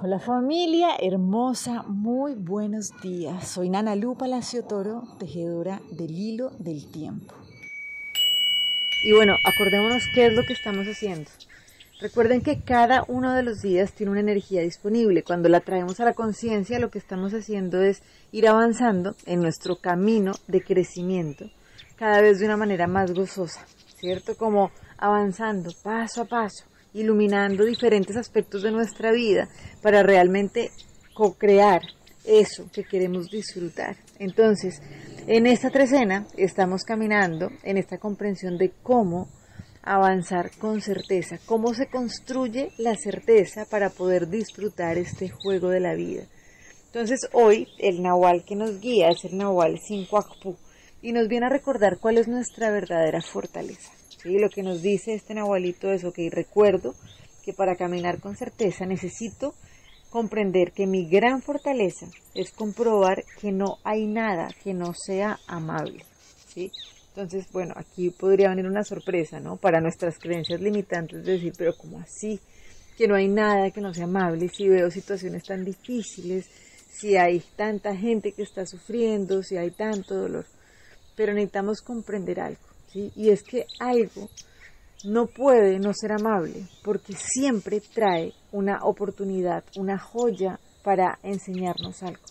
Hola familia hermosa, muy buenos días. Soy Nana Lu Palacio Toro, tejedora del hilo del tiempo. Y bueno, acordémonos qué es lo que estamos haciendo. Recuerden que cada uno de los días tiene una energía disponible. Cuando la traemos a la conciencia, lo que estamos haciendo es ir avanzando en nuestro camino de crecimiento, cada vez de una manera más gozosa, ¿cierto? Como avanzando paso a paso iluminando diferentes aspectos de nuestra vida para realmente co-crear eso que queremos disfrutar. Entonces, en esta trecena estamos caminando en esta comprensión de cómo avanzar con certeza, cómo se construye la certeza para poder disfrutar este juego de la vida. Entonces hoy el Nahual que nos guía es el Nahual 5 y nos viene a recordar cuál es nuestra verdadera fortaleza. ¿Sí? Lo que nos dice este Nahualito es, ok, recuerdo que para caminar con certeza necesito comprender que mi gran fortaleza es comprobar que no hay nada que no sea amable, ¿sí? Entonces, bueno, aquí podría venir una sorpresa, ¿no? Para nuestras creencias limitantes de decir, pero ¿cómo así? Que no hay nada que no sea amable, si veo situaciones tan difíciles, si hay tanta gente que está sufriendo, si hay tanto dolor. Pero necesitamos comprender algo. Y es que algo no puede no ser amable porque siempre trae una oportunidad, una joya para enseñarnos algo.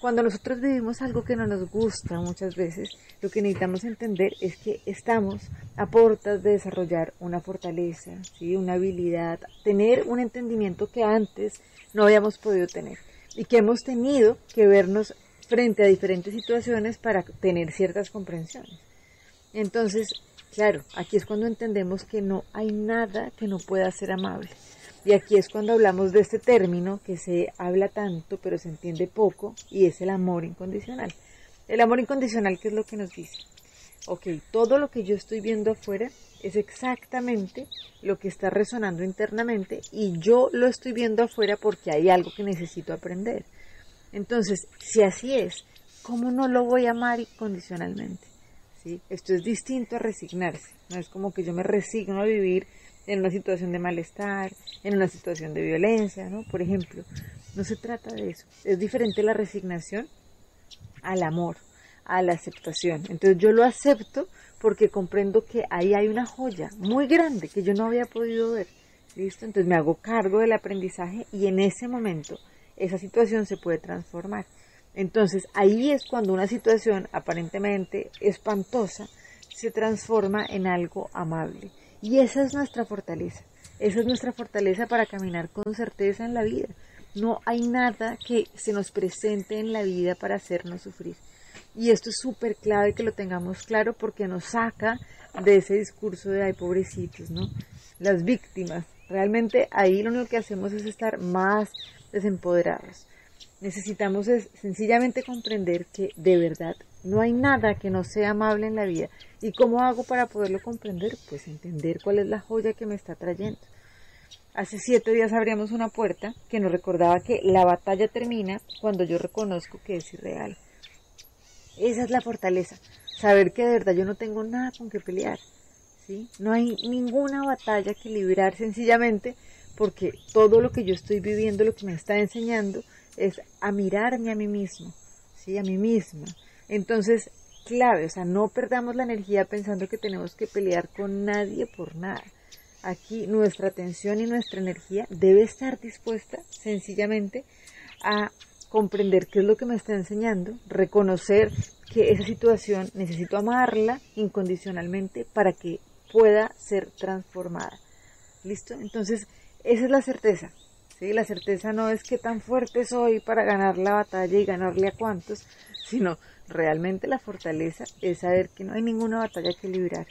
Cuando nosotros vivimos algo que no nos gusta muchas veces, lo que necesitamos entender es que estamos a puertas de desarrollar una fortaleza, ¿sí? una habilidad, tener un entendimiento que antes no habíamos podido tener y que hemos tenido que vernos frente a diferentes situaciones para tener ciertas comprensiones. Entonces, claro, aquí es cuando entendemos que no hay nada que no pueda ser amable. Y aquí es cuando hablamos de este término que se habla tanto pero se entiende poco y es el amor incondicional. El amor incondicional, ¿qué es lo que nos dice? Ok, todo lo que yo estoy viendo afuera es exactamente lo que está resonando internamente y yo lo estoy viendo afuera porque hay algo que necesito aprender. Entonces, si así es, ¿cómo no lo voy a amar incondicionalmente? Esto es distinto a resignarse, no es como que yo me resigno a vivir en una situación de malestar, en una situación de violencia, ¿no? Por ejemplo, no se trata de eso. Es diferente la resignación al amor, a la aceptación. Entonces yo lo acepto porque comprendo que ahí hay una joya muy grande que yo no había podido ver. ¿Listo? Entonces me hago cargo del aprendizaje y en ese momento esa situación se puede transformar. Entonces ahí es cuando una situación aparentemente espantosa se transforma en algo amable. Y esa es nuestra fortaleza. Esa es nuestra fortaleza para caminar con certeza en la vida. No hay nada que se nos presente en la vida para hacernos sufrir. Y esto es súper clave que lo tengamos claro porque nos saca de ese discurso de ay pobrecitos, ¿no? Las víctimas. Realmente ahí lo único que hacemos es estar más desempoderados necesitamos es sencillamente comprender que de verdad no hay nada que no sea amable en la vida. ¿Y cómo hago para poderlo comprender? Pues entender cuál es la joya que me está trayendo. Hace siete días abríamos una puerta que nos recordaba que la batalla termina cuando yo reconozco que es irreal. Esa es la fortaleza, saber que de verdad yo no tengo nada con que pelear. ¿sí? No hay ninguna batalla que librar sencillamente porque todo lo que yo estoy viviendo, lo que me está enseñando, es a mirarme a mí mismo, ¿sí? A mí misma. Entonces, clave, o sea, no perdamos la energía pensando que tenemos que pelear con nadie por nada. Aquí nuestra atención y nuestra energía debe estar dispuesta sencillamente a comprender qué es lo que me está enseñando, reconocer que esa situación necesito amarla incondicionalmente para que pueda ser transformada. ¿Listo? Entonces, esa es la certeza. ¿Sí? La certeza no es que tan fuerte soy para ganar la batalla y ganarle a cuantos, sino realmente la fortaleza es saber que no hay ninguna batalla que librar,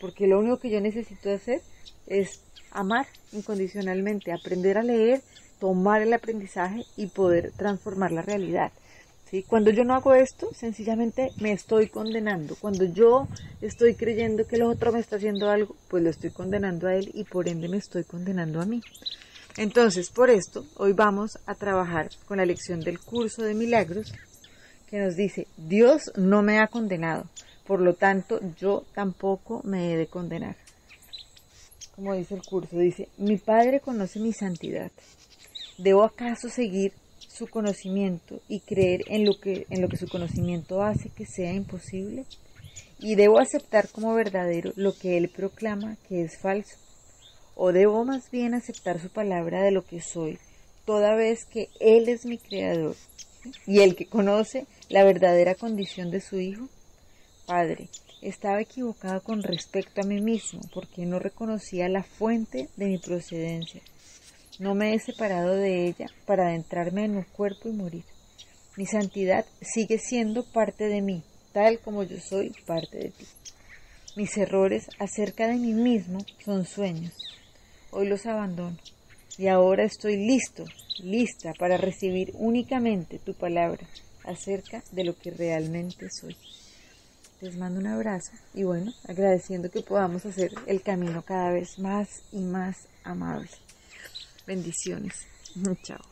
porque lo único que yo necesito hacer es amar incondicionalmente, aprender a leer, tomar el aprendizaje y poder transformar la realidad. ¿sí? Cuando yo no hago esto, sencillamente me estoy condenando. Cuando yo estoy creyendo que el otro me está haciendo algo, pues lo estoy condenando a él y por ende me estoy condenando a mí. Entonces, por esto, hoy vamos a trabajar con la lección del curso de milagros que nos dice, Dios no me ha condenado, por lo tanto, yo tampoco me he de condenar. Como dice el curso, dice, mi Padre conoce mi santidad ¿Debo acaso seguir su conocimiento y creer en lo que, en lo que su conocimiento hace que sea imposible? ¿Y debo aceptar como verdadero lo que él proclama que es falso? ¿O debo más bien aceptar su palabra de lo que soy, toda vez que él es mi creador y el que conoce la verdadera condición de su hijo? Padre, estaba equivocado con respecto a mí mismo porque no reconocía la fuente de mi procedencia. No me he separado de ella para adentrarme en un cuerpo y morir. Mi santidad sigue siendo parte de mí, tal como yo soy parte de ti. Mis errores acerca de mí mismo son sueños. Hoy los abandono y ahora estoy listo, lista para recibir únicamente tu palabra acerca de lo que realmente soy. Les mando un abrazo y bueno, agradeciendo que podamos hacer el camino cada vez más y más amable. Bendiciones. Chao.